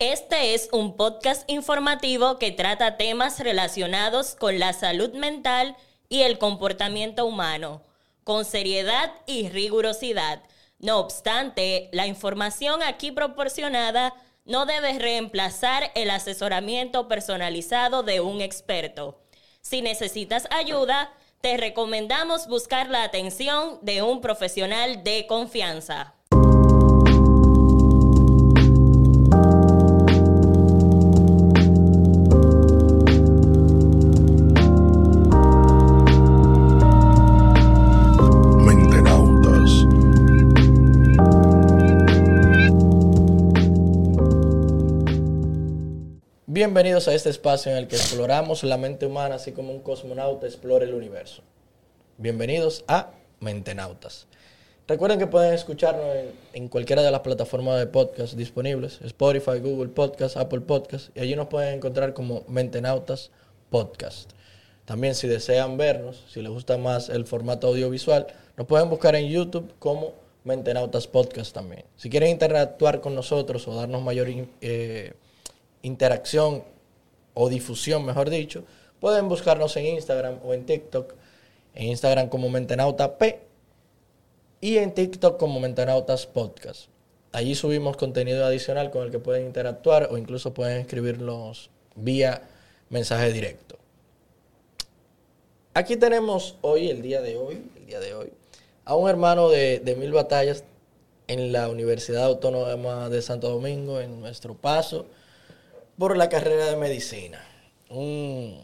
Este es un podcast informativo que trata temas relacionados con la salud mental y el comportamiento humano, con seriedad y rigurosidad. No obstante, la información aquí proporcionada no debe reemplazar el asesoramiento personalizado de un experto. Si necesitas ayuda, te recomendamos buscar la atención de un profesional de confianza. Bienvenidos a este espacio en el que exploramos la mente humana así como un cosmonauta explora el universo. Bienvenidos a Mentenautas. Recuerden que pueden escucharnos en, cualquiera de las plataformas de podcast disponibles, Spotify, Google Podcast, Apple Podcast, y allí nos pueden encontrar como Mentenautas Podcast. También si desean vernos, si les gusta más el formato audiovisual, nos pueden buscar en YouTube como Mentenautas Podcast también. Si quieren interactuar con nosotros o darnos mayor eh, interacción o difusión, mejor dicho, pueden buscarnos en Instagram o en TikTok. En Instagram como Mentenauta P y en TikTok como Mentenautas Podcast. Allí subimos contenido adicional con el que pueden interactuar o incluso pueden escribirnos vía mensaje directo. Aquí tenemos hoy, el día de hoy, el día de hoy, a un hermano de, de mil batallas en la Universidad Autónoma de Santo Domingo, en nuestro paso por la carrera de medicina. Un,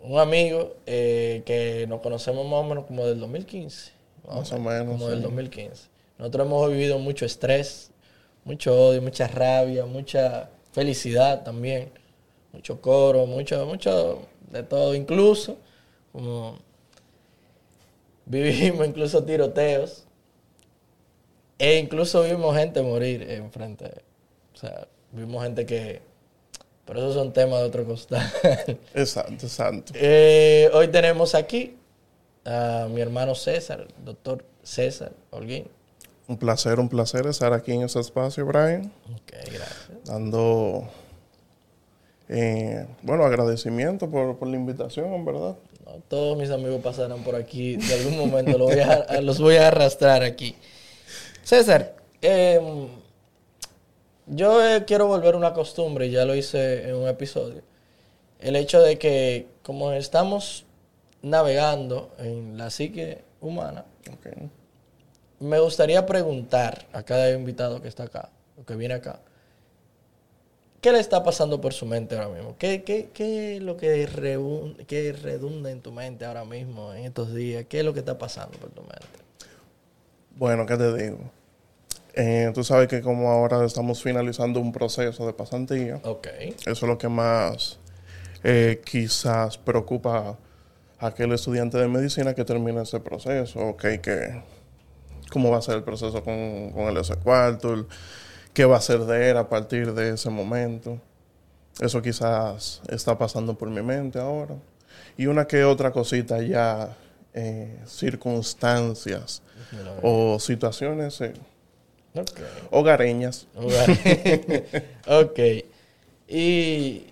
un amigo eh, que nos conocemos más o menos como del 2015. Más o menos, Como sí. del 2015. Nosotros hemos vivido mucho estrés, mucho odio, mucha rabia, mucha felicidad también, mucho coro, mucho, mucho de todo, incluso como vivimos incluso tiroteos e incluso vimos gente morir enfrente. O sea, vimos gente que... Pero esos son temas de otro costal. Exacto, exacto. Eh, hoy tenemos aquí a mi hermano César, doctor César Holguín. Un placer, un placer estar aquí en ese espacio, Brian. Ok, gracias. Dando, eh, bueno, agradecimiento por, por la invitación, en verdad. No, todos mis amigos pasarán por aquí. De algún momento los voy a, los voy a arrastrar aquí. César, em, yo eh, quiero volver una costumbre, y ya lo hice en un episodio. El hecho de que como estamos navegando en la psique humana, me gustaría preguntar a cada invitado que está acá, o que viene acá, ¿qué le está pasando por su mente ahora mismo? ¿Qué, qué, qué es lo que, qué redunda en tu mente ahora mismo, en estos días? ¿Qué es lo que está pasando por tu mente? Bueno, ¿qué te digo? Eh, tú sabes que como ahora estamos finalizando un proceso de pasantía, Ok. eso es lo que más eh, quizás preocupa a aquel estudiante de medicina que termina ese proceso. Ok, que cómo va a ser el proceso con, con el S4, el- qué va a ser de él a partir de ese momento. Eso quizás está pasando por mi mente ahora. Y una que otra cosita ya, eh, circunstancias o situaciones hogareñas. Hogar. ok. Y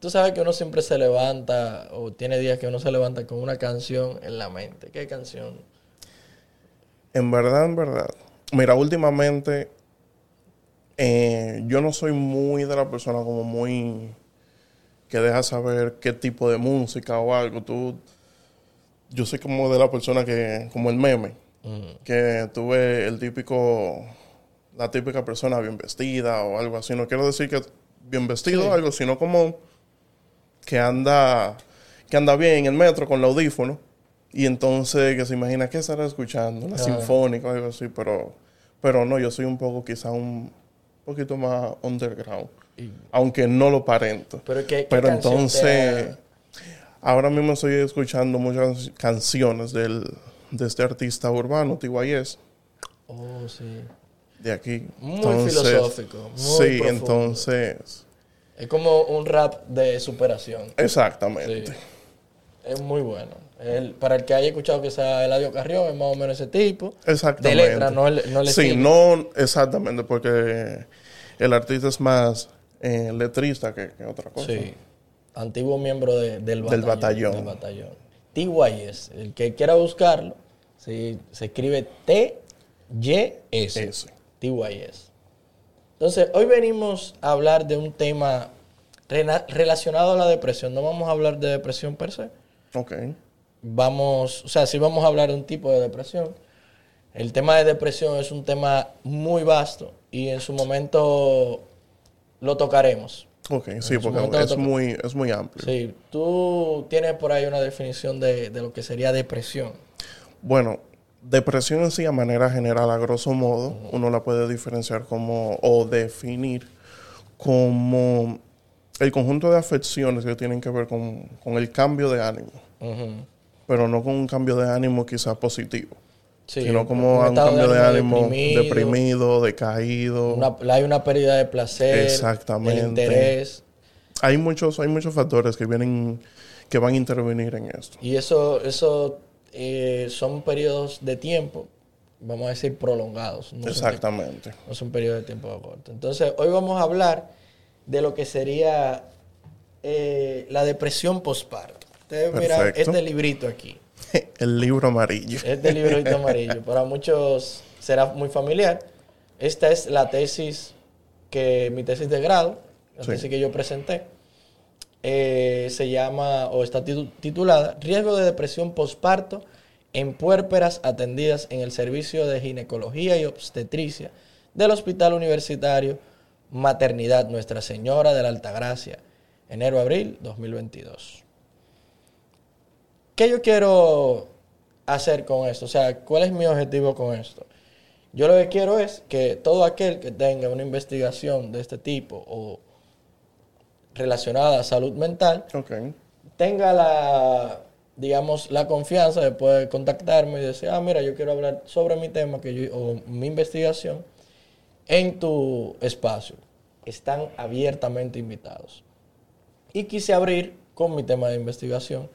tú sabes que uno siempre se levanta, o tiene días que uno se levanta con una canción en la mente. ¿Qué canción? En verdad, en verdad. Mira, últimamente eh, yo no soy muy de la persona como muy que deja saber qué tipo de música o algo. Tú, yo soy como de la persona que, como el meme, que tú ves el típico, la típica persona bien vestida o algo así. No quiero decir que bien vestido o algo, sino como que anda, que anda bien en el metro con el audífono y entonces que se imagina que estará escuchando, una Ah. sinfónica o algo así, pero, pero no, yo soy un poco quizá un poquito más underground, Y- aunque no lo parento. Pero, ¿qué, Pero entonces, ahora mismo estoy escuchando muchas canciones del, de este artista urbano, TYS, Oh, sí. De aquí. Muy filosófico, muy sí, profundo. entonces, Es como un rap de superación. exactamente. Sí. Es muy bueno. El- para el que haya escuchado que sea Eladio Carrión, es más o menos ese tipo. Exactamente. De letra, no no el Sí, no exactamente, porque el artista es más eh, letrista que, que otra cosa. Sí. Antiguo miembro de- del, Del batallón. Del batallón. TYS. El que quiera buscarlo, sí, se escribe T-Y-S. Ese. TYS. Entonces, hoy venimos a hablar de un tema relacionado a la depresión. No vamos a hablar de depresión per se. Ok. Vamos, o sea, sí vamos a hablar de un tipo de depresión. El tema de depresión es un tema muy vasto y en su momento lo tocaremos. Ok, sí, porque es muy, es muy amplio. Sí, tú tienes por ahí una definición de, de lo que sería depresión. Bueno, depresión en sí, a manera general, a grosso modo, uno la puede diferenciar como, o definir como el conjunto de afecciones que tienen que ver con, con el cambio de ánimo, pero no con un cambio de ánimo quizás positivo, Sí, sino como un, cambio de ánimo deprimido, deprimido, decaído. una- hay una pérdida de placer, Exactamente. de interés. Hay muchos, hay muchos factores que vienen, que van a intervenir en esto. Y eso, eso eh, son periodos de tiempo, vamos a decir, prolongados. No son, Exactamente. no son periodos de tiempo corto. Entonces, hoy vamos a hablar de lo que sería eh, la depresión postparto. Ustedes miran este librito aquí. El libro amarillo. Este librito amarillo. Para muchos será muy familiar. Esta es la tesis que, mi tesis de grado, la Sí. tesis que yo presenté. Eh, se llama, o está titu- titulada, Riesgo de depresión postparto en puérperas atendidas en el servicio de ginecología y obstetricia del Hospital Universitario Maternidad Nuestra Señora de la Altagracia, enero-abril 2022. ¿Qué yo quiero hacer con esto? O sea, ¿cuál es mi objetivo con esto? Yo lo que quiero es que todo aquel que tenga una investigación de este tipo o relacionada a salud mental Ok. tenga la, digamos, la confianza de poder contactarme y decir, ah, mira, yo quiero hablar sobre mi tema que yo, o mi investigación en tu espacio. Están abiertamente invitados. Y quise abrir con mi tema de investigación,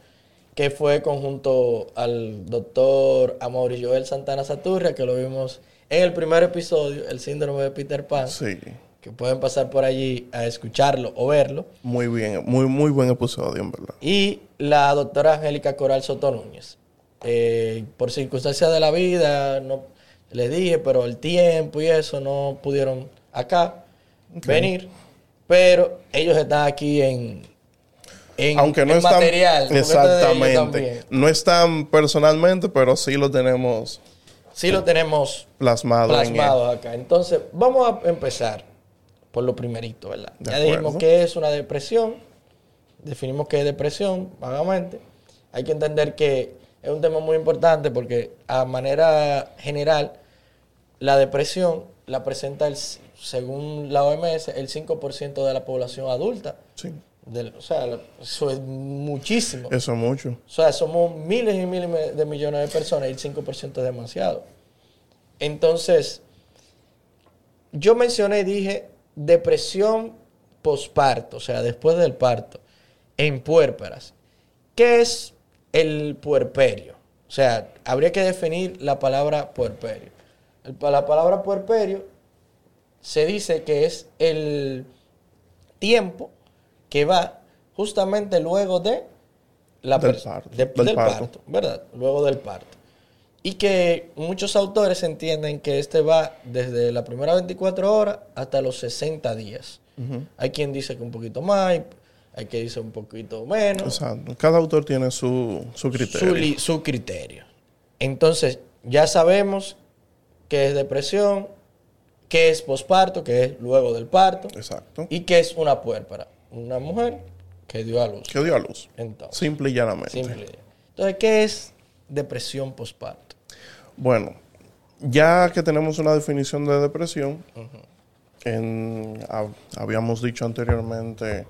que fue conjunto al doctor Amaury Joel Santana Saturria, que lo vimos en el primer episodio, el síndrome de Peter Pan, Sí. Que pueden pasar por allí a escucharlo o verlo. Muy bien. Muy, muy buen episodio, en verdad. Y la doctora Angélica Coral Soto Núñez. Eh, por circunstancias de la vida, no les dije, pero el tiempo y eso no pudieron acá venir. Pero ellos están aquí en, en, Aunque no en están. material. Exactamente. No están personalmente, pero sí lo tenemos Sí lo tenemos plasmado, plasmado acá. Entonces, vamos a empezar por lo primerito, ¿verdad? De ya acuerdo. dijimos que es una depresión, definimos qué es depresión, vagamente. Hay que entender que es un tema muy importante porque a manera general, la depresión la presenta, el, según la OMS, el 5% de la población adulta. Sí. O sea, eso es muchísimo. Eso mucho. O sea, somos miles y miles de millones de personas y el 5% es demasiado. Entonces, yo mencioné y dije depresión posparto, o sea, después del parto, en puérperas. ¿Qué es el puerperio? O sea, habría que definir la palabra puerperio. La palabra puerperio se dice que es el tiempo que va justamente luego de la Del parto, de- del del parto. parto, ¿verdad? Luego del parto. Y que muchos autores entienden que este va desde la primera 24 horas hasta los 60 días. Hay quien dice que un poquito más, hay- quien dice un poquito menos Exacto. Cada autor tiene su, su criterio. su, criterio. Entonces, ya sabemos qué es depresión, qué es posparto, qué es luego del parto, Exacto. y qué es una puérpera. Una mujer que dio a luz. Que dio a luz. Entonces, Simple y llanamente. simple. Entonces, ¿qué es depresión posparto? Bueno, ya que tenemos una definición de depresión, en- hab- habíamos dicho anteriormente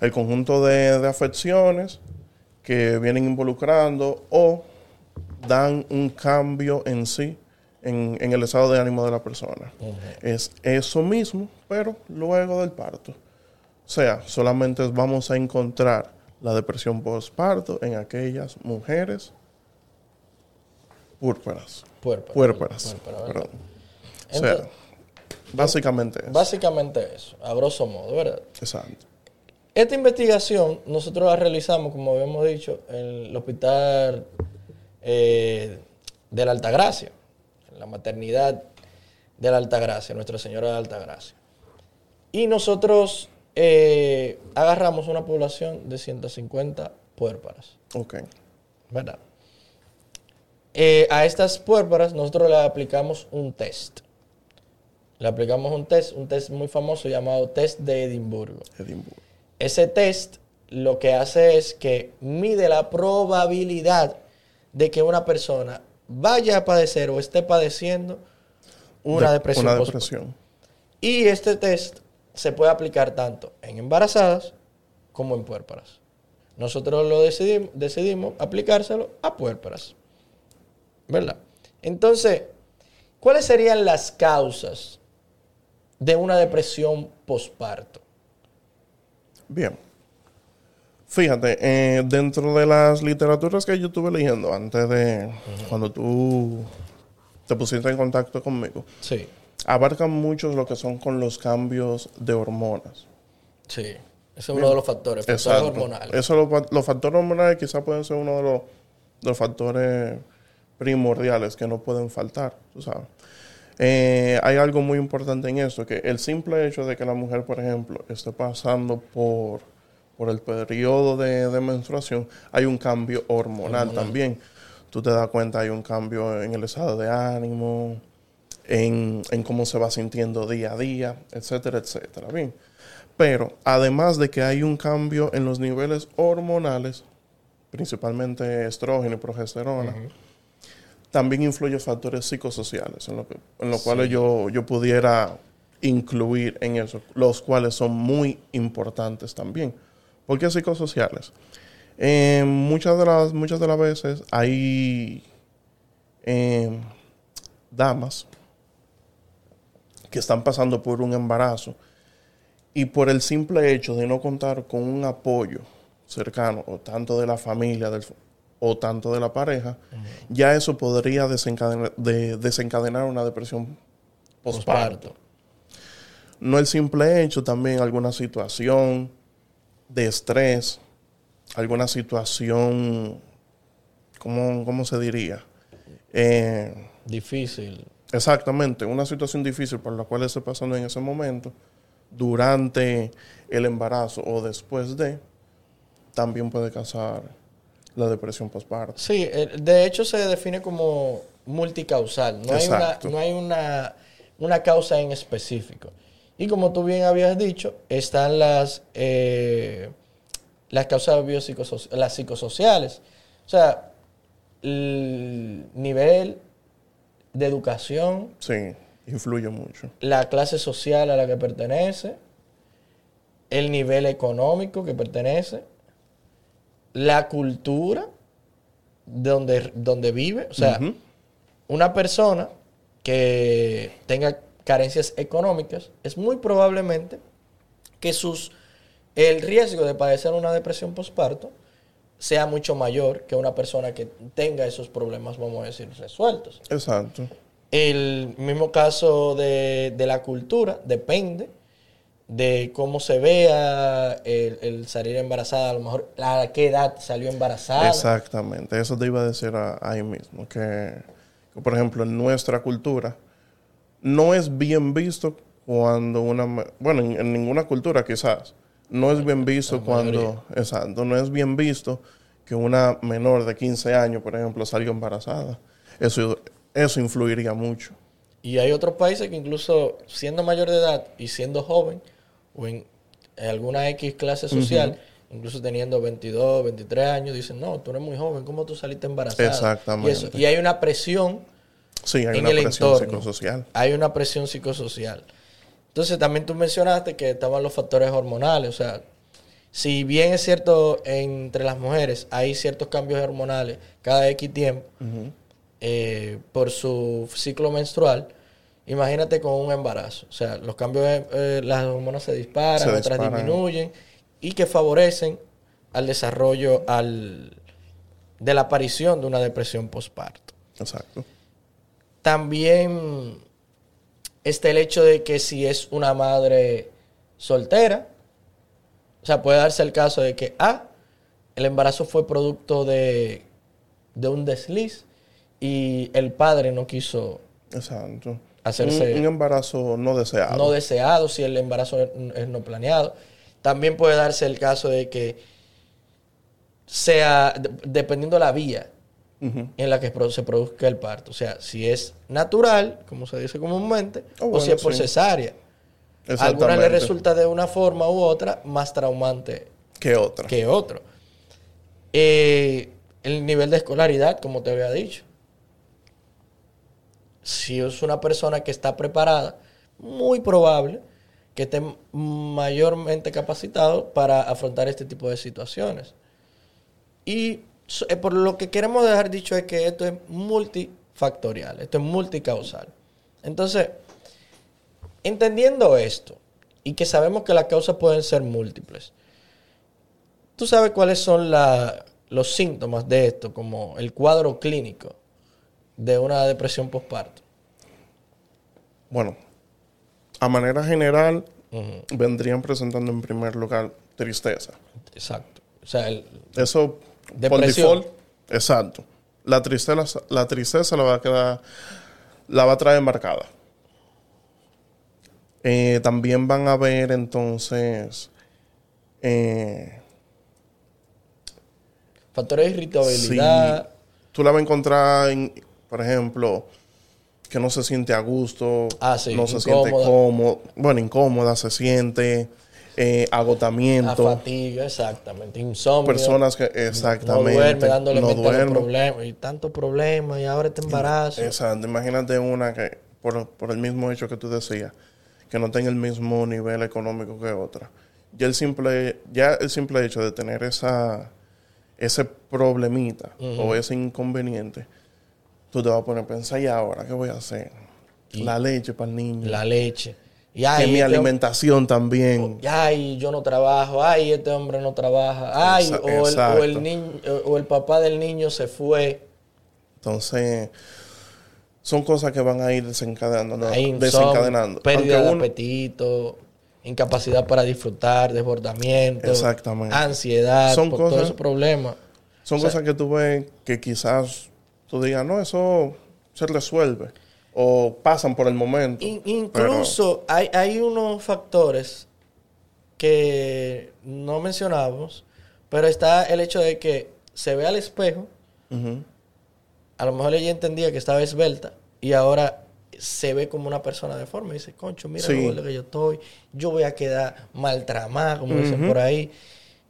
el conjunto de, de afecciones que vienen involucrando o dan un cambio en sí en, en el estado de ánimo de la persona. Es eso mismo, pero luego del parto. O sea, solamente vamos a encontrar la depresión postparto en aquellas mujeres púrpuras. ¿verdad? Perdón. O sea, Entonces- Básicamente eso. Básicamente eso, a grosso modo, ¿verdad? Exacto. Esta investigación nosotros la realizamos, como habíamos dicho, en el hospital eh, de la Altagracia, en la maternidad de la Altagracia, Nuestra Señora de la Altagracia. Y nosotros eh, agarramos una población de 150 puérparas, Ok. ¿verdad? Eh, a estas puérparas nosotros le aplicamos un test. Le aplicamos un test, un test muy famoso llamado test de Edimburgo. Edimburgo. Ese test lo que hace es que mide la probabilidad de que una persona vaya a padecer o esté padeciendo una De- depresión. Una depresión. Y este test se puede aplicar tanto en embarazadas como en puérperas. Nosotros lo decidimos, decidimos aplicárselo a puérperas. ¿Verdad? Entonces, ¿cuáles serían las causas de una depresión posparto? Bien. Fíjate, eh, dentro de las literaturas que yo estuve leyendo antes de cuando tú te pusiste en contacto conmigo, Sí, abarcan muchos lo que son con los cambios de hormonas. sí. Ese es uno de los factores, factores hormonales. Eso, los, los factores hormonales quizás pueden ser uno de los, de los factores primordiales que no pueden faltar, tú sabes. Eh, hay algo muy importante en esto, que el simple hecho de que la mujer, por ejemplo, esté pasando por, por el periodo de, de menstruación, hay un cambio hormonal, también. Tú te das cuenta, hay un cambio en el estado de ánimo, en, en cómo se va sintiendo día a día, etcétera, etcétera. Bien. Pero además de que hay un cambio en los niveles hormonales, principalmente estrógeno y progesterona, también influyen factores psicosociales, en lo, que, en lo cuales yo, yo pudiera incluir en eso, los cuales son muy importantes también. ¿Por qué psicosociales? Eh, muchas, de las, muchas de las veces hay eh, damas que están pasando por un embarazo y por el simple hecho de no contar con un apoyo cercano, o tanto de la familia del- o tanto de la pareja, ya eso podría desencadenar, de- desencadenar una depresión postparto. Posparto. No el simple hecho, también alguna situación de estrés, alguna situación, ¿cómo, cómo se diría? Eh, Difícil. Exactamente, una situación difícil por la cual esté pasando en ese momento, durante el embarazo o después de, también puede causar la depresión postparto. Sí, eh, de hecho se define como multicausal. No hay, una, no hay una, una causa en específico. Y como tú bien habías dicho, están las, eh, las causas biopsicosociales, las psicosociales. O sea, el nivel de educación, Sí, influye mucho. la clase social a la que pertenece, el nivel económico que pertenece, la cultura donde, donde vive. O sea, una persona que tenga carencias económicas es muy probablemente que sus el riesgo de padecer una depresión postparto sea mucho mayor que una persona que tenga esos problemas, vamos a decir, resueltos. Exacto. El mismo caso de, de la cultura depende de cómo se vea el, el salir embarazada, a lo mejor a qué edad salió embarazada. Exactamente, eso te iba a decir a- ahí mismo, que, que, por ejemplo en nuestra cultura no es bien visto cuando una, bueno, en, en ninguna cultura quizás, no es bien visto La cuando, exacto, no es bien visto que una menor de 15 años, por ejemplo, salga embarazada. Eso, eso influiría mucho. Y hay otros países que incluso siendo mayor de edad y siendo joven, o en, alguna X clase social, incluso teniendo 22, 23 años, dicen, no, tú eres muy joven, ¿cómo tú saliste embarazada? Exactamente. Y, eso- y hay una presión Sí, hay en una el presión entorno. psicosocial. Hay una presión psicosocial. Entonces también tú mencionaste que estaban los factores hormonales, o sea, si bien es cierto entre las mujeres hay ciertos cambios hormonales cada X tiempo eh, por su ciclo menstrual, imagínate con un embarazo, o sea, los cambios, eh, las hormonas se disparan, Se otras disparan. disminuyen y que favorecen al desarrollo al, de la aparición de una depresión postparto. Exacto. También está el hecho de que si es una madre soltera, o sea, puede darse el caso de que, ah, el embarazo fue producto de, de un desliz y el padre no quiso Exacto. Hacerse- Un, un embarazo no deseado. no deseado, si el embarazo es es no planeado. También puede darse el caso de que sea, de- dependiendo la vía en la que se produzca el parto. O sea, si es natural, como se dice comúnmente, Oh, o si es por sí. cesárea. A algunas le resulta de una forma u otra más traumante ¿Qué otra? que otro. Eh, el nivel de escolaridad, como te había dicho. Si es una persona que está preparada, muy probable que esté mayormente capacitado para afrontar este tipo de situaciones. Y eh, por lo que queremos dejar dicho es que esto es multifactorial, esto es multicausal. Entonces, entendiendo esto y que sabemos que las causas pueden ser múltiples, ¿Tú sabes cuáles son la- los síntomas de esto, como el cuadro clínico de una depresión postparto? Bueno, a manera general, vendrían presentando en primer lugar tristeza. Exacto. O sea, el- Eso, por Depresión. default, exacto. La tristeza, la tristeza la va a quedar, la va a traer marcada. Eh, también van a ver entonces eh, factores de irritabilidad. tú la vas a encontrar, en, por ejemplo, que no se siente a gusto, Ah, sí, no se siente cómodo, bueno, incómoda, se siente eh, La agotamiento. fatiga, exactamente. Insomnio. Personas que no exactamente duerme dándole no problemas. Y tantos problemas. Y ahora este embarazo. Exacto. Imagínate una que, por, por el mismo hecho que tú decías, que no tenga el mismo nivel económico que otra. Ya el simple, ya el simple hecho de tener esa, ese problemita o ese inconveniente, tú te vas a poner a pensar, ¿y ahora qué voy a hacer? La leche para el niño. La leche. Y que ay, mi este- alimentación también. Ay, yo no trabajo. Ay, este hombre no trabaja. Ay, Exa- o el, o exacto. el niño, o el papá del niño se fue. Entonces, son cosas que van a ir desencadenando. desencadenando. pérdida Aunque de uno- apetito, incapacidad para disfrutar, desbordamiento, Exactamente. ansiedad, Son por cosas- todos esos problemas. Son O sea- cosas que tú ves que quizás tú digas, no, eso se resuelve. O pasan por el momento. In- incluso hay, hay unos factores que no mencionamos, pero está el hecho de que se ve al espejo, a lo mejor ella entendía que estaba esbelta y ahora se ve como una persona deforme. Y dice, concho, mira Sí. lo que yo estoy, yo voy a quedar maltramada, como dicen por ahí,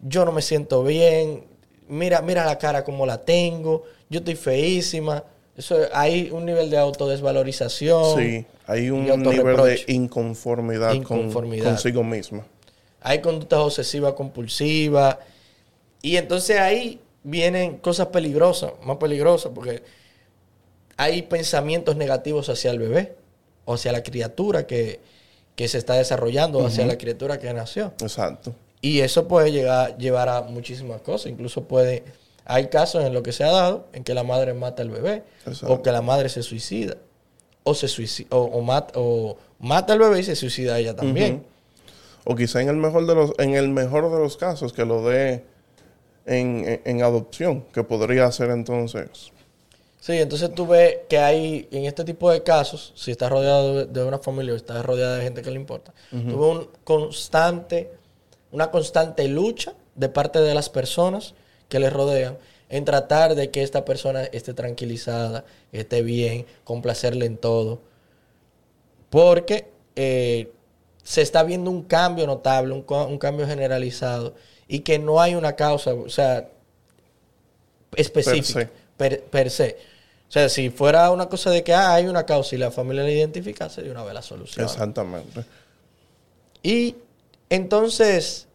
yo no me siento bien, mira, mira la cara como la tengo, yo estoy feísima. Eso, hay un nivel de autodesvalorización. Sí, hay un nivel de inconformidad, con- Inconformidad. consigo misma. hay conductas obsesivas compulsivas. Y entonces ahí vienen cosas peligrosas, más peligrosas, porque hay pensamientos negativos hacia el bebé, o hacia la criatura que, que se está desarrollando, o hacia la criatura que nació. Exacto. Y eso puede llegar, llevar a muchísimas cosas. Incluso puede, hay casos en los que se ha dado en que la madre mata al bebé, Exacto. o que la madre se suicida, o se suicida, o, o mata, o mata al bebé y se suicida ella también. O quizá en el mejor de los, en el mejor de los casos que lo dé en, en- en adopción, que podría ser entonces. Sí, entonces tú ves que hay, en este tipo de casos, si estás rodeado de, una familia o estás rodeado de gente que le importa, tú ves un constante, una constante lucha de parte de las personas que le rodean en tratar de que esta persona esté tranquilizada, esté bien, complacerle en todo. Porque eh, se está viendo un cambio notable, un, un cambio generalizado, y que no hay una causa, o sea, específica, se. per, per se. O sea, si fuera una cosa de que ah, hay una causa y la familia la identifica, sería una vez la solución. Exactamente. Y entonces,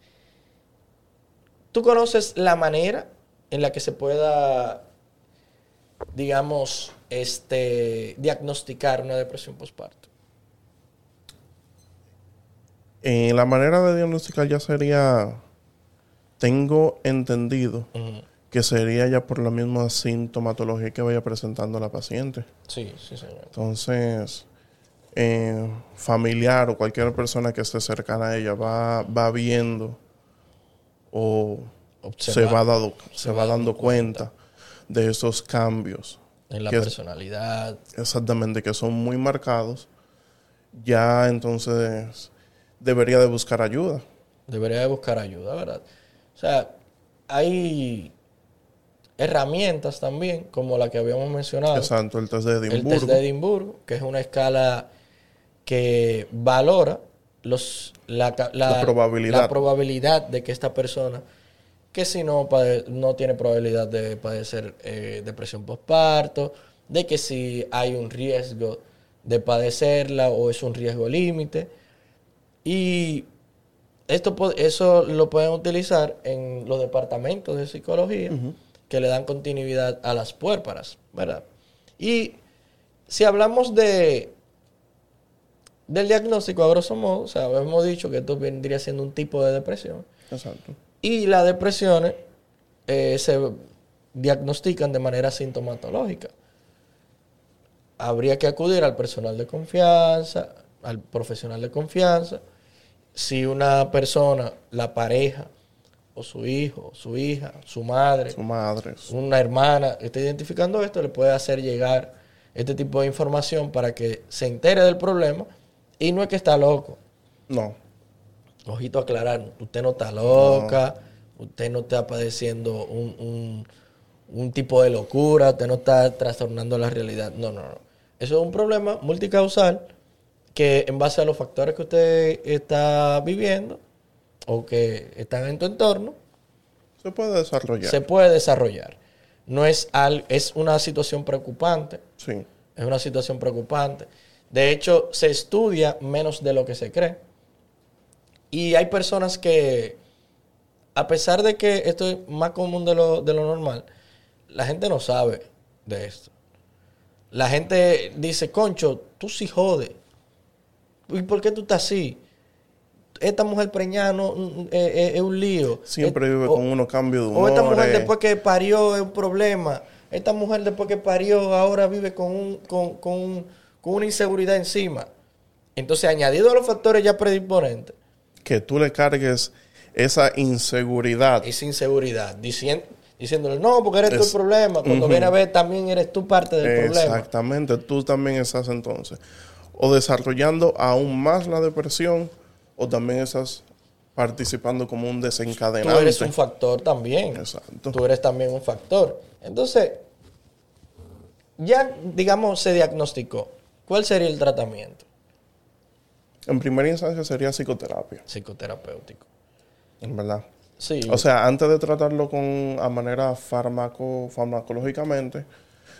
¿tú conoces la manera en la que se pueda, digamos, este, diagnosticar una depresión postparto? Eh, la manera de diagnosticar ya sería, tengo entendido, que sería ya por la misma sintomatología que vaya presentando la paciente. Sí, sí, señor. Entonces, eh, familiar o cualquier persona que esté cercana a ella va, va viendo o se Observa- va, dado, se va dando cuenta de esos cambios. En la es- personalidad. exactamente, que son muy marcados, ya entonces debería de buscar ayuda. Debería de buscar ayuda, ¿verdad? O sea, hay herramientas también, como la que habíamos mencionado. Exacto, el test de el Edimburgo. test de Edimburgo, que es una escala que valora los, la, la- La probabilidad. la probabilidad de que esta persona, que si no, no tiene probabilidad de padecer eh, depresión postparto, de que si hay un riesgo de padecerla o es un riesgo límite. Y esto, eso lo pueden utilizar en los departamentos de psicología que le dan continuidad a las puérparas, ¿verdad? Y si hablamos de del diagnóstico a grosso modo, o sea, hemos dicho que esto vendría siendo un tipo de depresión. Exacto. Y las depresiones eh, se diagnostican de manera sintomatológica. Habría que acudir al personal de confianza, al profesional de confianza. Si una persona, la pareja, o su hijo, su hija, su madre, Su madre. una hermana está identificando esto, le puede hacer llegar este tipo de información para que se entere del problema. Y no es que está loco, No. ojito aclarar, usted no está loca, usted no está padeciendo un, un- un tipo de locura, usted no está trastornando la realidad. No, no, no. Eso es un problema multicausal que en base a los factores que usted está viviendo o que están en tu entorno, Se puede desarrollar. se puede desarrollar. No es, al, es una situación preocupante. Sí. Es una situación preocupante. De hecho, se estudia menos de lo que se cree. Y hay personas que, a pesar de que esto es más común de lo, de lo normal, la gente no sabe de esto. La gente dice, concho, tú sí jodes. ¿Y por qué tú estás así? Esta mujer preñada no, eh, eh, es un lío. Siempre Eh, vive o- con unos cambios de humor. o esta mujer después que parió es un problema. Esta mujer después que parió ahora vive con, un, con, con, un- con una inseguridad encima. Entonces, añadido a los factores ya predisponentes, que tú le cargues esa inseguridad. esa inseguridad, diciendo, diciéndole, no, porque eres tú el problema. Cuando Ujú. viene a ver, también eres tú parte del problema. Exactamente, tú también estás entonces o desarrollando aún más la depresión o también estás participando como un Tú desencadenante. eres un factor también. Exacto. Tú eres también un factor. Entonces, ya, digamos, se diagnosticó. ¿Cuál sería el tratamiento En primera instancia sería psicoterapia, psicoterapéutico? en verdad. Sí. O sea, antes de tratarlo con a manera farmaco, farmacológicamente,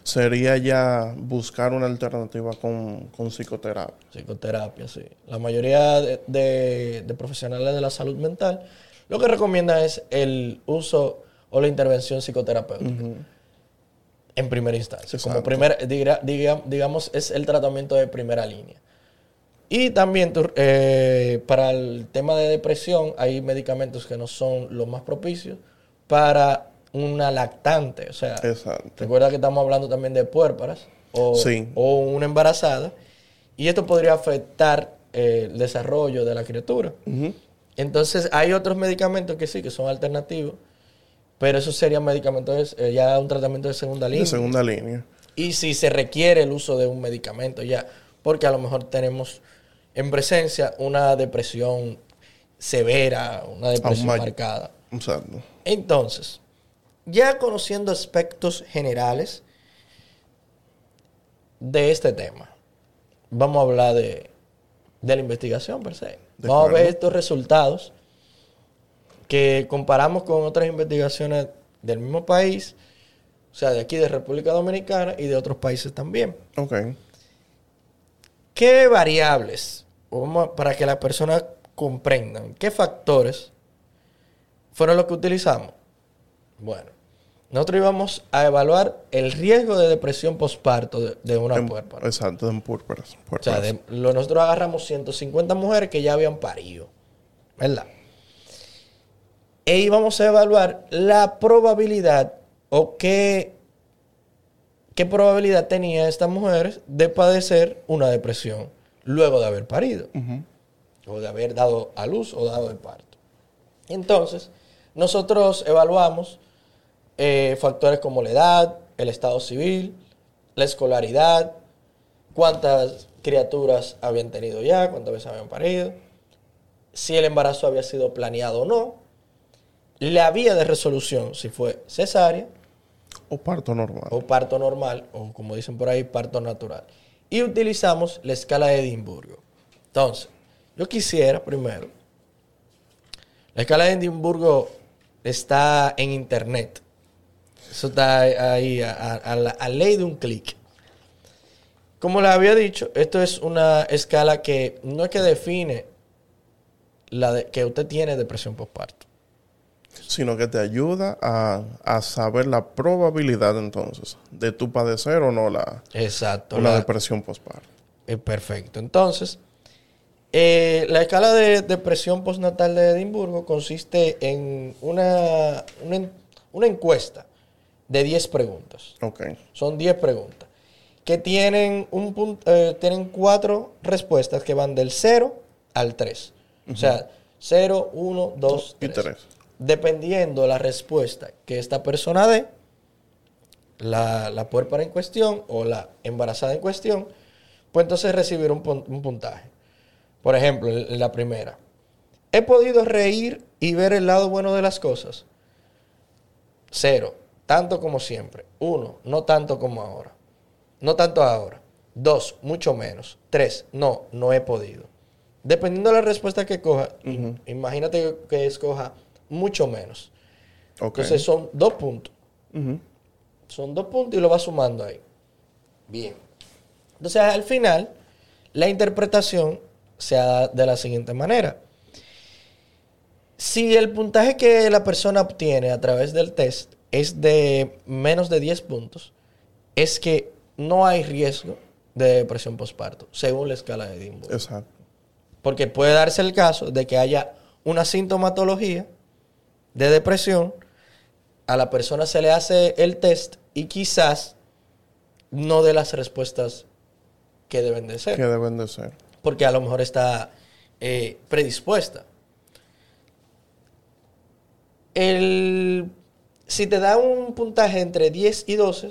sería ya buscar una alternativa con, con psicoterapia. Psicoterapia, sí. La mayoría de, de- de profesionales de la salud mental lo que recomienda es el uso o la intervención psicoterapéutica. En primera instancia. Como primera, diga- diga- digamos, es el tratamiento de primera línea. Y también eh, para el tema de depresión hay medicamentos que no son los más propicios para una lactante. O sea, Exacto. Recuerda que estamos hablando también de puérparas o, Sí. o una embarazada. Y esto podría afectar eh, el desarrollo de la criatura. Entonces, hay otros medicamentos que sí, que son alternativos. Pero esos serían medicamentos, eh, ya un tratamiento de segunda línea. De segunda línea. Y si se requiere el uso de un medicamento ya, porque a lo mejor tenemos en presencia una depresión severa, una depresión marcada. Exacto. Entonces, ya conociendo aspectos generales de este tema, vamos a hablar de, de la investigación per se. De vamos a ver estos resultados que comparamos con otras investigaciones del mismo país, o sea, de aquí de República Dominicana y de otros países también. Ok. ¿Qué variables, vamos a- para que las personas comprendan, qué factores fueron los que utilizamos? Bueno, nosotros íbamos a evaluar el riesgo de depresión postparto de, de una En-. Exacto, en púrpuras. O sea, de- lo- nosotros agarramos 150 mujeres que ya habían parido, ¿verdad? E íbamos a evaluar la probabilidad o qué, qué probabilidad tenía estas mujeres de padecer una depresión. luego de haber parido, o de haber dado a luz o dado el parto. Entonces, nosotros evaluamos eh, factores como la edad, el estado civil, la escolaridad, cuántas criaturas habían tenido ya, cuántas veces habían parido, si el embarazo había sido planeado o no, la vía de resolución, si fue cesárea O parto normal. o parto normal, o como dicen por ahí, parto natural. Y utilizamos la escala de Edimburgo. Entonces, yo quisiera primero, la escala de Edimburgo está en internet. Eso está ahí a, a- a la a ley de un clic. Como les había dicho, esto es una escala que no es que define la de- que usted tiene depresión postparto. Sino que te ayuda a, a saber la probabilidad entonces de tu padecer o no la, Exacto. una la- depresión postparto. Eh, perfecto. Entonces, eh, la escala de depresión postnatal de Edimburgo consiste en una, una, una encuesta de 10 preguntas. Ok. Son 10 preguntas. Que tienen, un pun- eh, tienen cuatro respuestas que van del 0 al 3. O sea, 0, 1, 2, Y 3. Dependiendo la respuesta que esta persona dé, la, la en cuestión o la embarazada en cuestión, pues entonces recibir un, pun- un puntaje. Por ejemplo, en la primera. He podido reír y ver el lado bueno de las cosas. Cero, tanto como siempre. Uno, no tanto como ahora. No tanto ahora. Dos, mucho menos. Tres, no, no he podido. Dependiendo de la respuesta que coja, im- imagínate que escoja mucho menos. Entonces son dos puntos. Son dos puntos y lo va sumando ahí. Bien. Entonces, al final, la interpretación se da de la siguiente manera. Si el puntaje que la persona obtiene a través del test es de menos de 10 puntos, es que no hay riesgo de depresión postparto, según la escala de Edimburgo. Exacto. Porque puede darse el caso de que haya una sintomatología de depresión, a la persona se le hace el test y quizás no dé las respuestas que deben de ser, Que deben de ser. porque a lo mejor está eh, predispuesta. El, si te da un puntaje entre 10 y 12,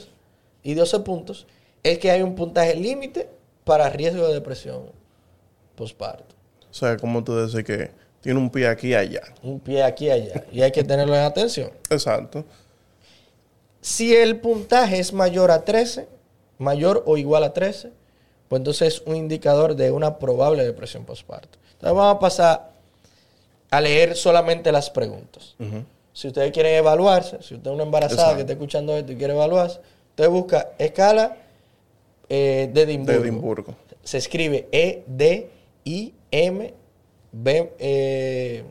y 12 puntos, es que hay un puntaje límite para riesgo de depresión postparto. O sea, como tú dices que tiene un pie aquí y allá. Un pie aquí y allá. Y hay que tenerlo en atención. Exacto. Si el puntaje es mayor a 13, mayor o igual a 13, pues entonces es un indicador de una probable depresión postparto. Entonces vamos a pasar a leer solamente las preguntas. Si ustedes quieren evaluarse, si usted es una embarazada Exacto. que está escuchando esto y quiere evaluarse, usted busca escala eh, de Edimburgo. De Edimburgo. Se escribe E, M, B, eh,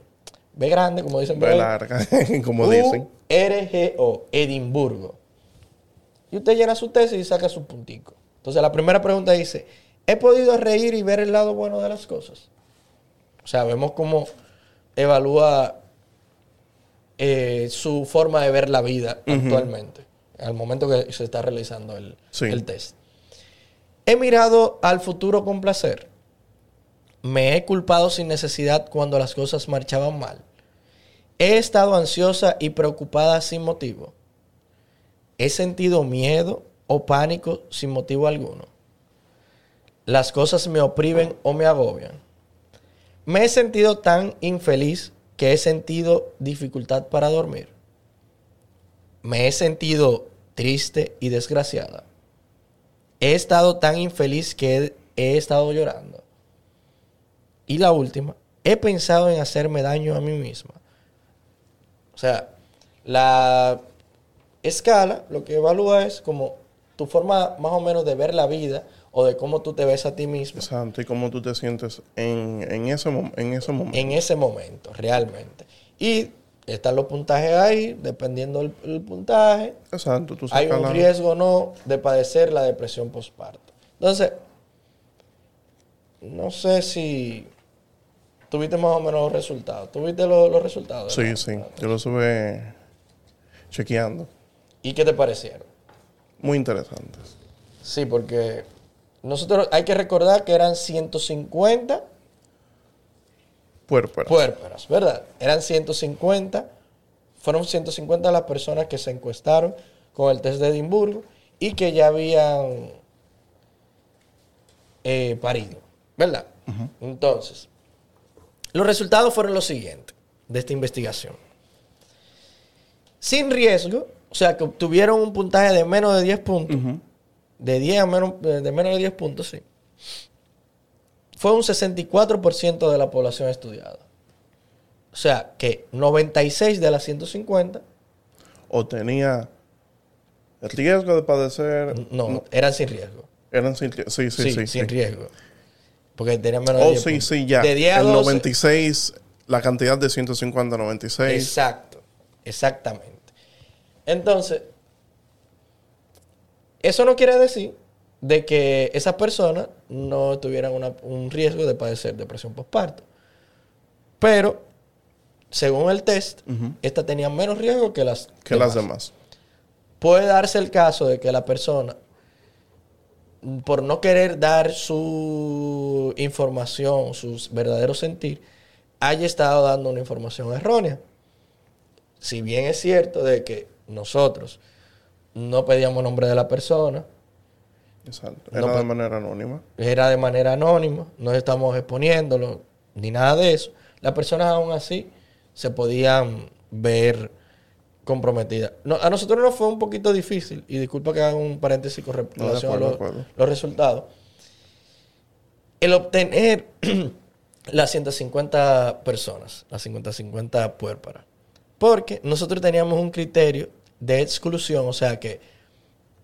B grande, como dicen ahí. larga, como dicen. U-R-G-O, Edimburgo. Y usted llena su tesis y saca su puntico. Entonces la primera pregunta dice, ¿he podido reír y ver el lado bueno de las cosas? O sea, vemos cómo evalúa eh, su forma de ver la vida actualmente, al momento que se está realizando el, Sí. el test. He mirado al futuro con placer. Me he culpado sin necesidad cuando las cosas marchaban mal. He estado ansiosa y preocupada sin motivo. He sentido miedo o pánico sin motivo alguno. Las cosas me oprimen o me agobian. Me he sentido tan infeliz que he sentido dificultad para dormir. Me he sentido triste y desgraciada. He estado tan infeliz que he, he estado llorando. Y la última, he pensado en hacerme daño a mí misma. O sea, la escala lo que evalúa es como tu forma más o menos de ver la vida o de cómo tú te ves a ti mismo Exacto. Y cómo tú te sientes en, en, ese, en ese momento. en ese momento, realmente. Y están los puntajes ahí, dependiendo del el puntaje, Exacto. Tú hay un la- riesgo o no de padecer la depresión postparto. Entonces, no sé si tuviste más o menos los resultados. ¿Tuviste los, los resultados? Sí, sí. Yo lo estuve chequeando. ¿Y qué te parecieron? Muy interesante. Sí, porque nosotros hay que recordar que eran 150 Puérperas. puérperas, ¿verdad? Eran 150, fueron 150 las personas que se encuestaron con el test de Edimburgo y que ya habían eh, parido, ¿verdad? Entonces, los resultados fueron los siguientes de esta investigación. Sin riesgo, o sea, que obtuvieron un puntaje de menos de 10 puntos, de, 10 a menos, de menos de 10 puntos, sí. Fue un 64% de la población estudiada. O sea, que 96 de las 150 O tenía el riesgo de padecer. no, eran sin riesgo. Eran sin riesgo. Sí, sí, Sí, sí. sin sí. riesgo. Porque tenían menos de Oh, 10 sí, puntos. sí, ya. De 10 a el 12. 96, la cantidad de 150 a 96. Exacto, exactamente. Entonces, eso no quiere decir de que esas personas no tuvieran una- un riesgo de padecer depresión postparto. Pero, según el test, estas tenían menos riesgo que las que las demás. Puede darse el caso de que la persona, por no querer dar su información, su verdadero sentir, haya estado dando una información errónea. Si bien es cierto de que nosotros no pedíamos nombre de la persona, Exacto. No, Era de manera anónima. era de manera anónima, no estamos exponiéndolo, ni nada de eso, las personas aún así se podían ver comprometidas. No, a nosotros nos fue un poquito difícil, y disculpa que haga un paréntesis con re- No, de relación acuerdo, a los, resultados. El obtener las 150 personas, las 50, 50 puérperas, porque nosotros teníamos un criterio de exclusión, o sea que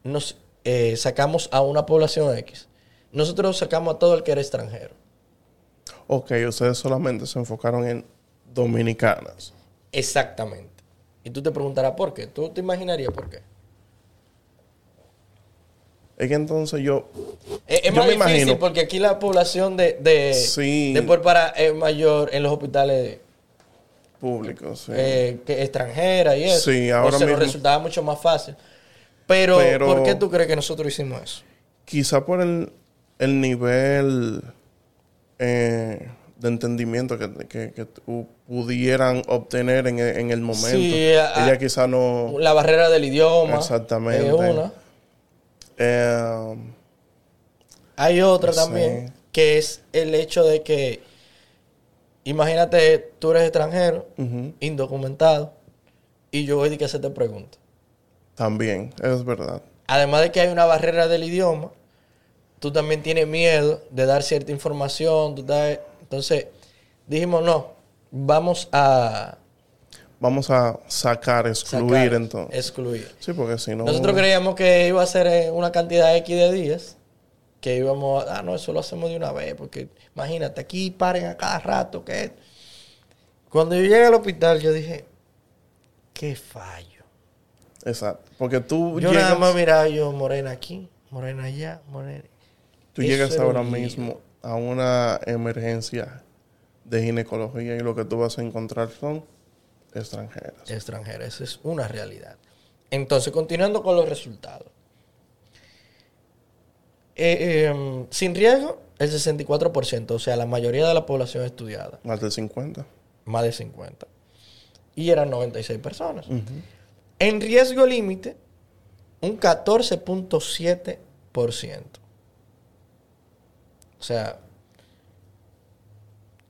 nos eh, sacamos a una población X. Nosotros sacamos a todo el que era extranjero. Ok, ustedes solamente se enfocaron en dominicanas. Exactamente. Y tú te preguntarás por qué. ¿Tú te imaginarías por qué? Es que entonces yo. Es, Yo más me difícil imagino. porque aquí la población de, de, Sí. de Puerpara es mayor en los hospitales Público, sí. eh, que extranjera y eso. Sí, ahora Entonces nos mismo. resultaba mucho más fácil. Pero, Pero- ¿por qué tú crees que nosotros hicimos eso? Quizá por el, el nivel eh, de entendimiento que, que- pudieran obtener en, en el momento. Sí, Ella quizá no. La barrera del idioma. Exactamente. Es una. eh, Hay otra también, que es el hecho de que, imagínate, tú eres extranjero, indocumentado, y yo voy a que hacerte preguntas. también, es verdad. Además de que hay una barrera del idioma, tú también tienes miedo de dar cierta información. tú estás- entonces, dijimos, no, vamos a Vamos a sacar, excluir sacar, entonces. excluir. Sí, porque si no. Nosotros creíamos que iba a ser en una cantidad X de días, que íbamos a, ah, no, eso lo hacemos de una vez, porque imagínate, aquí paren a cada rato, que Cuando yo llegué al hospital, yo dije, qué fallo. Exacto. Porque tú Yo llegas, nada más miraba yo, morena aquí, morena allá, morena. tú Eso llegas ahora mismo a una emergencia de ginecología y lo que tú vas a encontrar son extranjeras. extranjera. Esa es una realidad. Entonces, continuando con los resultados. Eh, eh, sin riesgo, el 64%, o sea, la mayoría de la población estudiada, Más del 50. más de 50. Y eran 96 personas. En riesgo límite, un 14.7%. O sea,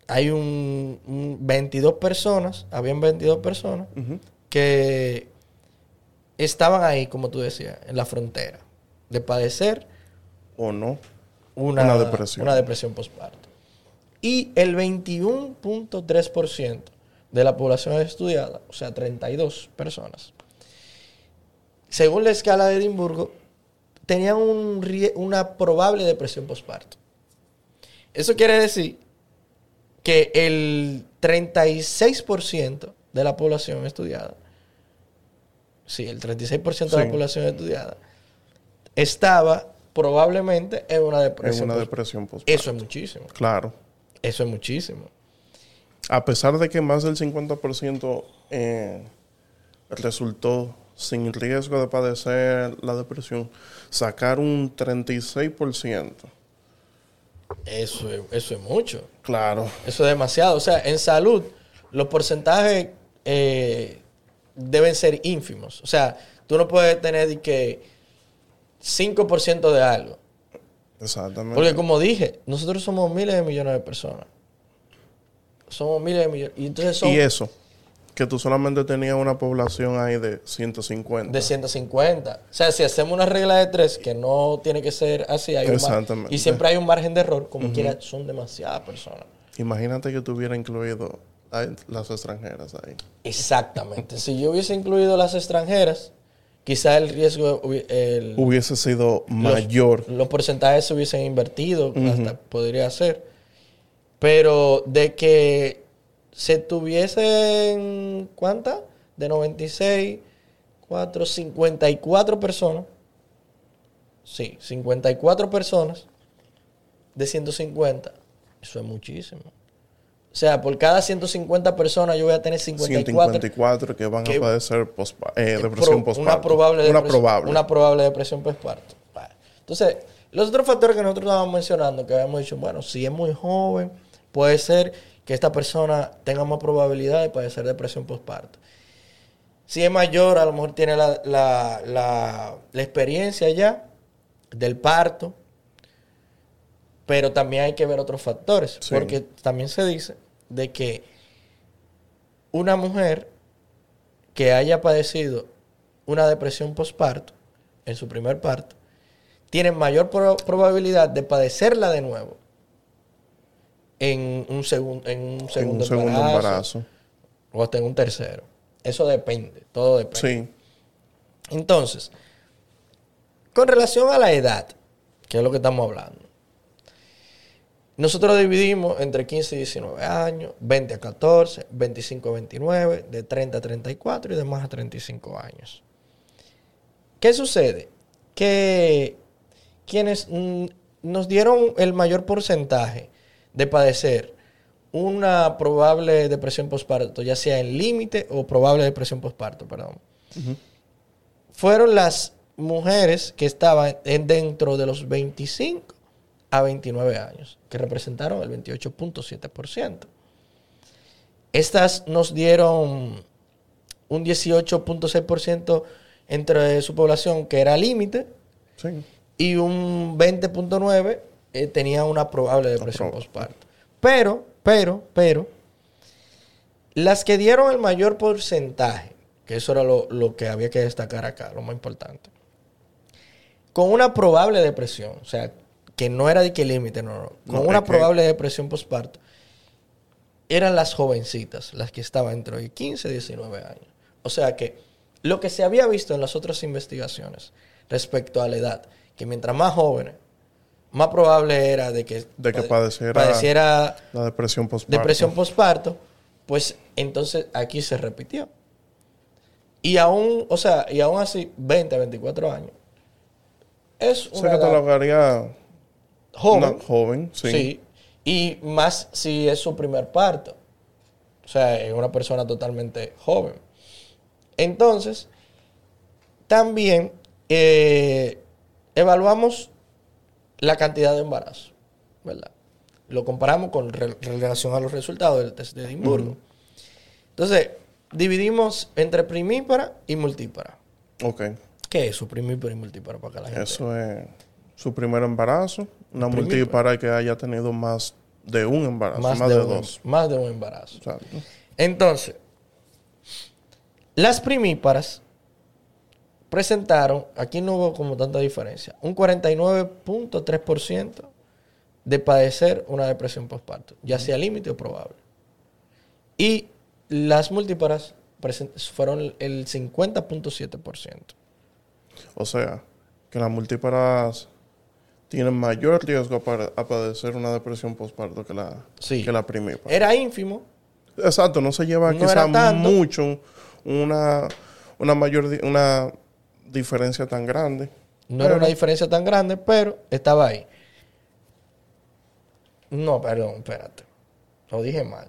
hay un, un 22 personas, habían 22 personas que estaban ahí, como tú decías, en la frontera de padecer O no. una, Una depresión. una depresión postparto. Y el 21.3% de la población estudiada, o sea, 32 personas, según la escala de Edimburgo, tenían un una probable depresión postparto. Eso quiere decir que el 36% de la población estudiada, sí, el 36% de la población estudiada, estaba probablemente en una En depresión. una. Eso es muchísimo. Claro. Eso es muchísimo. A pesar de que más del 50% eh, resultó sin riesgo de padecer la depresión, sacar un 36% Eso es, eso es mucho. Claro. Eso es demasiado. O sea, en salud, los porcentajes eh, deben ser ínfimos. O sea, tú no puedes tener que 5% de algo. Exactamente. Porque como dije, nosotros somos miles de millones de personas. Somos miles de millones. Y entonces son Y eso, que tú solamente tenías una población ahí de 150. de 150. O sea, si hacemos una regla de tres, que no tiene que ser así, hay un mar- Exactamente. y siempre hay un margen de error, como quiera, son demasiadas personas. Imagínate que tuviera incluido las extranjeras ahí. Exactamente. si yo hubiese incluido las extranjeras, quizá el riesgo, el, Hubiese sido mayor. Los, porcentajes se hubiesen invertido, hasta podría ser. Pero de que se tuviesen, ¿cuántas? De 96, 4, 54 personas. Sí, 54 personas de 150. Eso es muchísimo. O sea, por cada 150 personas yo voy a tener 54. 154 que van que- a padecer eh, depresión postparto. Una probable Una depresión, probable. Una probable depresión postparto. Vale. Entonces, los otros factores que nosotros estábamos mencionando, que habíamos dicho, bueno, si es muy joven, puede ser que esta persona tenga más probabilidad de padecer depresión postparto. Si es mayor, a lo mejor tiene la, la- la- la experiencia ya del parto, pero también hay que ver otros factores, Sí. porque también se dice de que una mujer que haya padecido una depresión postparto en su primer parto, tiene mayor pro- probabilidad de padecerla de nuevo en un, segun- en un en segundo, un segundo embarazo, embarazo. o hasta en un tercero. Eso depende, todo depende. Sí. Entonces, con relación a la edad, que es lo que estamos hablando, nosotros dividimos entre 15 y 19 años, 20 a 14, 25 a 29, de 30 a 34 y de más a 35 años. ¿Qué sucede? Que quienes nos dieron el mayor porcentaje de padecer una probable depresión postparto, ya sea en límite o probable depresión postparto, perdón, fueron las mujeres que estaban en- dentro de los 25 a 29 años, que representaron el 28.7%. Estas nos dieron un 18.6% entre su población que era límite Sí. y un 20.9 eh, tenía una probable depresión postparto. Pero, pero, pero, las que dieron el mayor porcentaje, que eso era lo, lo que había que destacar acá, lo más importante, con una probable depresión, o sea, que no era de que límite, no, no, con No, una que- probable depresión postparto, eran las jovencitas, las que estaban entre 15 y 19 años. O sea que lo que se había visto en las otras investigaciones respecto a la edad, que mientras más jóvenes, más probable era de que, De que pade- padeciera- padeciera La depresión postparto. depresión postparto, pues entonces aquí se repitió. Y aún, o sea, y aún así, 20, 24 años. Es O una sea que edad catalogaría joven. joven, sí. Sí. Y más si es su primer parto. O sea, es una persona totalmente joven. Entonces, también eh, evaluamos la cantidad de embarazo, ¿verdad? Lo comparamos con re- relación a los resultados del test de Edimburgo. Entonces, dividimos entre primípara y multípara. Ok. ¿Qué es su primípara y multípara para que la gente Eso es su primer embarazo. Una Primípara. multípara que haya tenido más de un embarazo, más, de, un, dos. más de un embarazo. Exacto. Entonces, las primíparas presentaron, aquí no hubo como tanta diferencia, un 49.3% de padecer una depresión postparto, ya sea límite o probable. Y las múltiplas fueron el 50.7%. O sea, que las multíparas tienen mayor riesgo para a padecer una depresión postparto que la, Sí. que la primípara. Era ínfimo, Exacto, no se lleva No quizá mucho una, una mayor una diferencia tan grande. No era una diferencia tan grande, pero estaba ahí. No, perdón, espérate. Lo dije mal.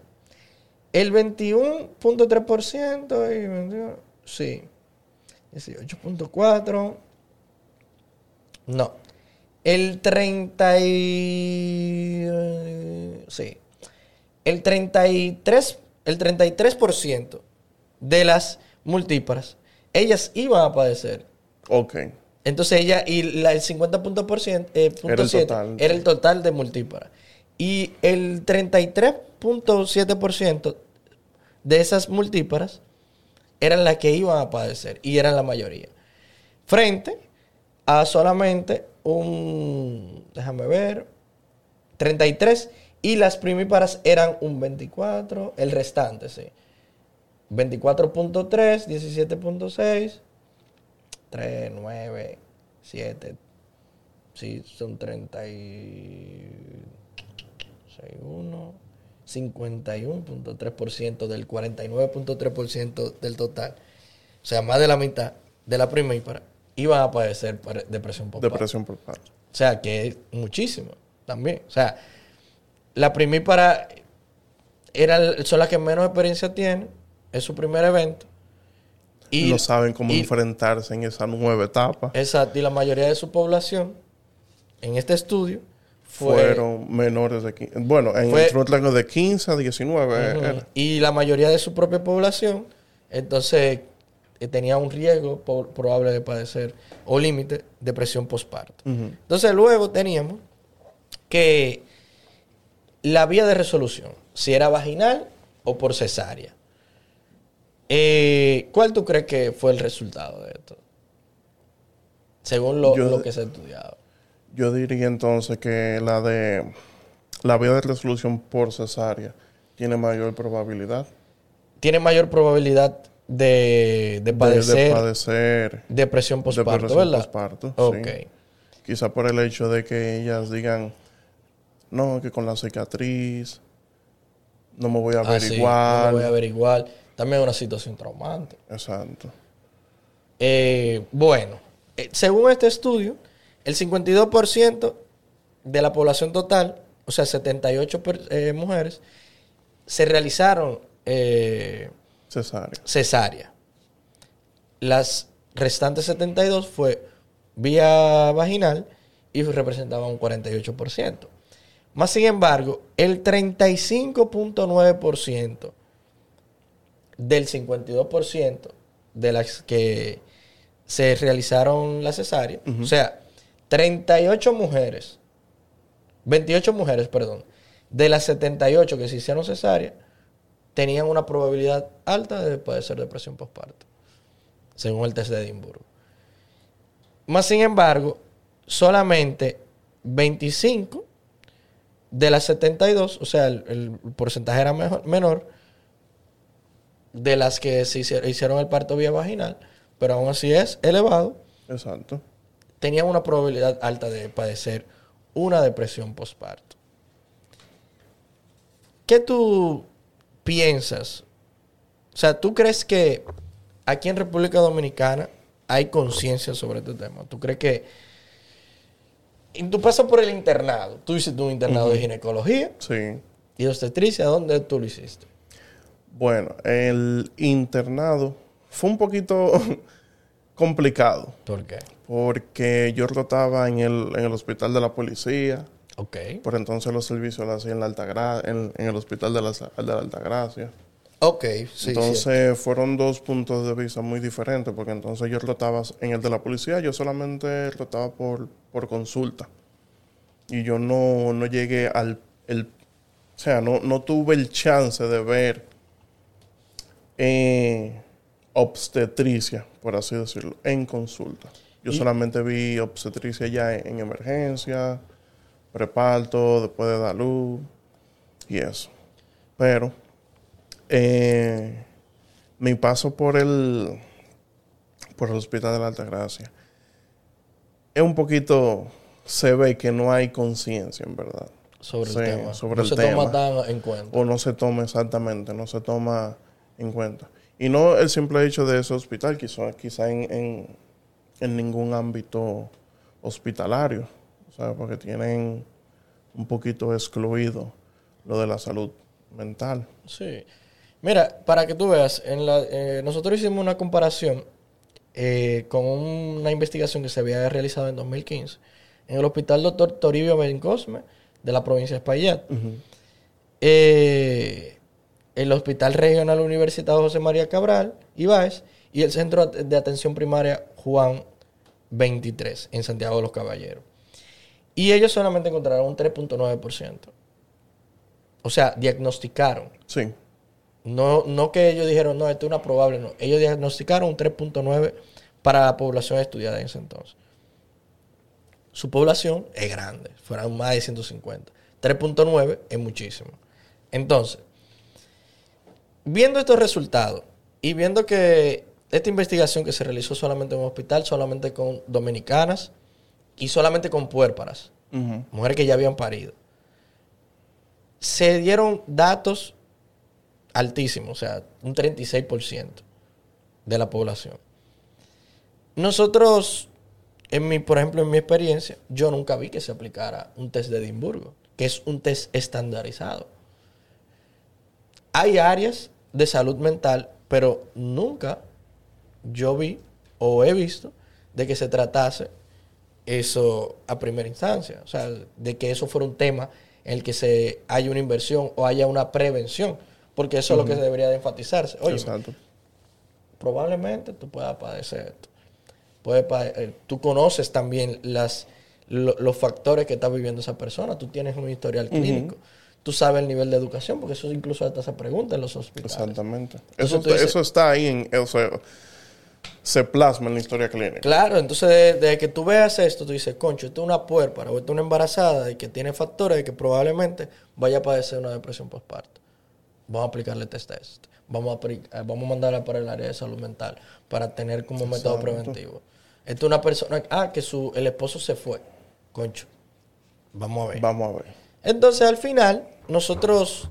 El 21.3% y 21, sí. 18.4. No. El 30 y... Sí. El 33, el 33% de las multíparas, ellas iban a padecer. Ok. Entonces ella, y la, el 50 punto por cien- eh, punto Era el total, era sí. el total de multíparas. Y el 33.7% de esas multíparas eran las que iban a padecer y eran la mayoría. Frente a solamente un, déjame ver, 33 y las primíparas eran un 24, el restante, sí. 24.3, 17.6, 3, 9, 7, sí, son 30 y 61, 51.3% del 49.3% del total. O sea, más de la mitad de la primípara iban a padecer depresión postparto. Depresión. O sea, que es muchísimo también. O sea, la primípara era, son las que menos experiencia tienen. Es su primer evento. Y no saben cómo y- enfrentarse en esa nueva etapa. Exacto. Y la mayoría de su población en este estudio fue, Fueron menores de 15. Bueno, en Fue- el rango de 15 a 19 Ujú. era. Y la mayoría de su propia población, entonces, eh, tenía un riesgo probable de padecer o límite depresión postparto. Ujú. Entonces, luego teníamos que la vía de resolución, si era vaginal o por cesárea. Eh, ¿Cuál tú crees que fue el resultado de esto? Según lo, Yo- lo que se ha estudiado. Yo diría entonces que la de la vía de resolución por cesárea tiene mayor probabilidad Tiene mayor probabilidad de, de de- padecer de, padecer depresión postparto, depresión ¿verdad? postparto, Ok. sí. Quizá por el hecho de que ellas digan, no, que con la cicatriz no me voy a Ah, ver sí, igual. no me voy a ver igual. También es una situación traumante. Exacto. Eh, bueno, eh, según este estudio, el 52% de la población total, o sea, 78 per- eh, mujeres, se realizaron eh, Cesárea. cesárea. Las restantes 72 fue vía vaginal y representaban un 48%. Más sin embargo, el 35.9% del 52% de las que se realizaron la cesárea, o sea, 38 mujeres, 28 mujeres, perdón, de las 78 que se hicieron cesárea, tenían una probabilidad alta de padecer depresión postparto, según el test de Edimburgo. Más sin embargo, solamente 25 de las 72, o sea, el, el porcentaje era mejor- menor, de las que se hicieron, hicieron el parto vía vaginal, pero aún así es elevado, Exacto. tenían una probabilidad alta de padecer una depresión postparto. ¿Qué tú piensas? O sea, ¿tú crees que aquí en República Dominicana hay conciencia sobre este tema? ¿Tú crees que en tu paso por el internado, tú hiciste un internado de ginecología Sí. y obstetricia, ¿dónde tú lo hiciste? Bueno, el internado fue un poquito complicado ¿Por qué? porque yo rotaba en el, en el hospital de la policía. Ok. Por entonces los servicios los hacía en, la Altagra en, en el hospital de la, de la Altagracia. Ok, sí. entonces fueron dos puntos de vista muy diferentes porque entonces yo rotaba en el de la policía, yo solamente rotaba por, por consulta. Y yo no, no llegué al... El, o sea, no, no tuve el chance de ver eh, obstetricia, por así decirlo, en consulta. Yo solamente vi obstetricia ya en, en emergencia, preparto, después de dar luz y eso. Pero eh, mi paso por el por el hospital de la Altagracia es un poquito se ve que no hay conciencia en verdad sobre Sí, el tema. sobre no el se tema. toma tan en cuenta. o no se toma exactamente no se toma en cuenta y no el simple hecho de ese hospital quizá quizá en, en, en ningún ámbito hospitalario o sea porque tienen un poquito excluido lo de la salud mental Sí. Mira, para que tú veas, en la, eh, nosotros hicimos una comparación eh, con una investigación que se había realizado en 2015 en el hospital doctor Toribio Bencosme de la provincia de Espaillat. Eh, el Hospital Regional Universitario José María Cabral, Ibáez, y el Centro de Atención Primaria Juan 23 en Santiago de los Caballeros. Y ellos solamente encontraron un 3.9%. O sea, diagnosticaron. Sí. No, no que ellos dijeron, no, esto es una probable, no. Ellos diagnosticaron un 3.9 para la población estudiada en ese entonces. Su población es grande, fueron más de 150. 3.9 es muchísimo. Entonces, viendo estos resultados y viendo que esta investigación que se realizó solamente en un hospital, solamente con dominicanas y solamente con puérparas, mujeres que ya habían parido, se dieron datos altísimos, o sea, un 36% de la población. Nosotros, en mi, por ejemplo, en mi experiencia, yo nunca vi que se aplicara un test de Edimburgo, que es un test estandarizado. Hay áreas de salud mental, pero nunca yo vi o he visto de que se tratase eso a primera instancia. O sea, de que eso fuera un tema en el que se haya una inversión o haya una prevención. Porque eso es lo que debería de enfatizarse. Oye, probablemente tú puedas padecer esto. Eh, tú conoces también las, los factores que está viviendo esa persona. Tú tienes un historial clínico tú sabes el nivel de educación, porque eso incluso hasta se pregunta en los hospitales. Exactamente. Eso, eso, está ahí, en, se plasma en la historia clínica. Claro, entonces desde que tú veas esto, tú dices, concho, esto es una puerpa o esto es una embarazada y que tiene factores de que probablemente vaya a padecer una depresión postparto. Vamos a aplicarle test test. Vamos a, eh, vamos a mandarla para el área de salud mental para tener como método preventivo. Esto es una persona, ah, que su, el esposo se fue. Concho, vamos a ver. Vamos a ver. Entonces al final nosotros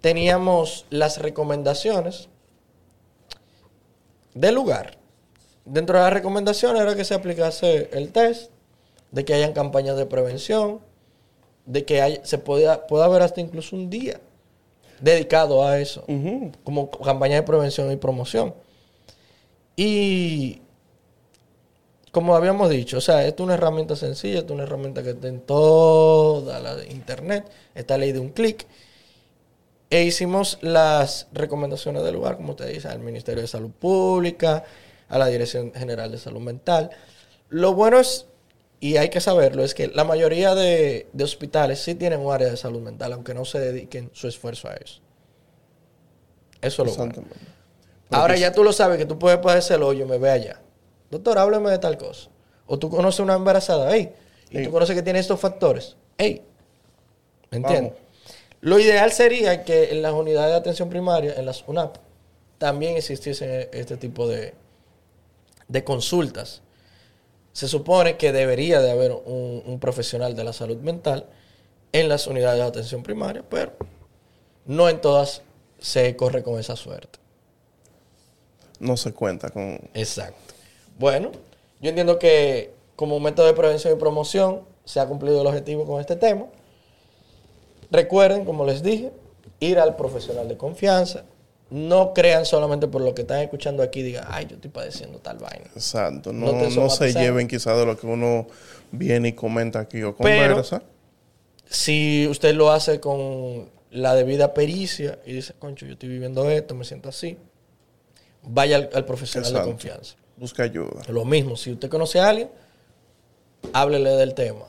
teníamos las recomendaciones del lugar. Dentro de las recomendaciones era que se aplicase el test, de que hayan campañas de prevención, de que se pueda, pueda haber hasta incluso un día dedicado a eso, como campaña de prevención y promoción. Y como habíamos dicho, o sea, esto es una herramienta sencilla, esto es una herramienta que está en toda la internet, está ley de un clic. E hicimos las recomendaciones del lugar, como usted dice, al Ministerio de Salud Pública, a la Dirección General de Salud Mental. Lo bueno es, y hay que saberlo, es que la mayoría de, hospitales sí tienen un área de salud mental, aunque no se dediquen su esfuerzo a eso. Eso es lo bueno. Ahora ya tú lo sabes, que tú puedes padecerlo, yo me ve allá doctor, háblame de tal cosa. O tú conoces una embarazada, hey, y tú conoces que tiene estos factores, hey, ¿me entiendes? Lo ideal sería que en las unidades de atención primaria, en las UNAP, también existiesen este tipo de, de consultas. Se supone que debería de haber un, un, profesional de la salud mental en las unidades de atención primaria, pero no en todas se corre con esa suerte. No se cuenta con... Exacto. Bueno, yo entiendo que como método de prevención y promoción se ha cumplido el objetivo con este tema. Recuerden, como les dije, ir al profesional de confianza. No crean solamente por lo que están escuchando aquí, digan, ay, yo estoy padeciendo tal vaina. Exacto, no, se lleven quizás de lo que uno viene y comenta aquí o conversa. si usted lo hace con la debida pericia y dice, concho, yo estoy viviendo esto, me siento así, vaya al, profesional de confianza. Busca ayuda. Lo mismo, si usted conoce a alguien, háblele del tema.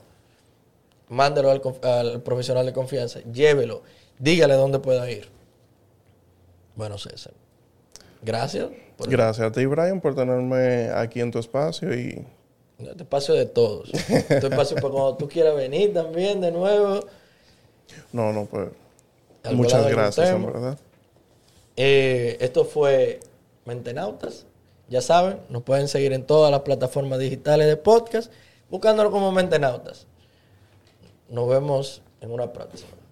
Mándelo al, profesional de confianza, llévelo, dígale dónde pueda ir. Bueno, César. Gracias. Gracias a ti, Brian, por tenerme aquí en tu espacio y... Este espacio de todos. este espacio para cuando tú quieras venir también de nuevo. No, no, pues... Muchas gracias, en verdad. Eh, esto fue Mentenautas. Ya saben, nos pueden seguir en todas las plataformas digitales de podcast, buscándolo como Mentenautas. Nos vemos en una próxima.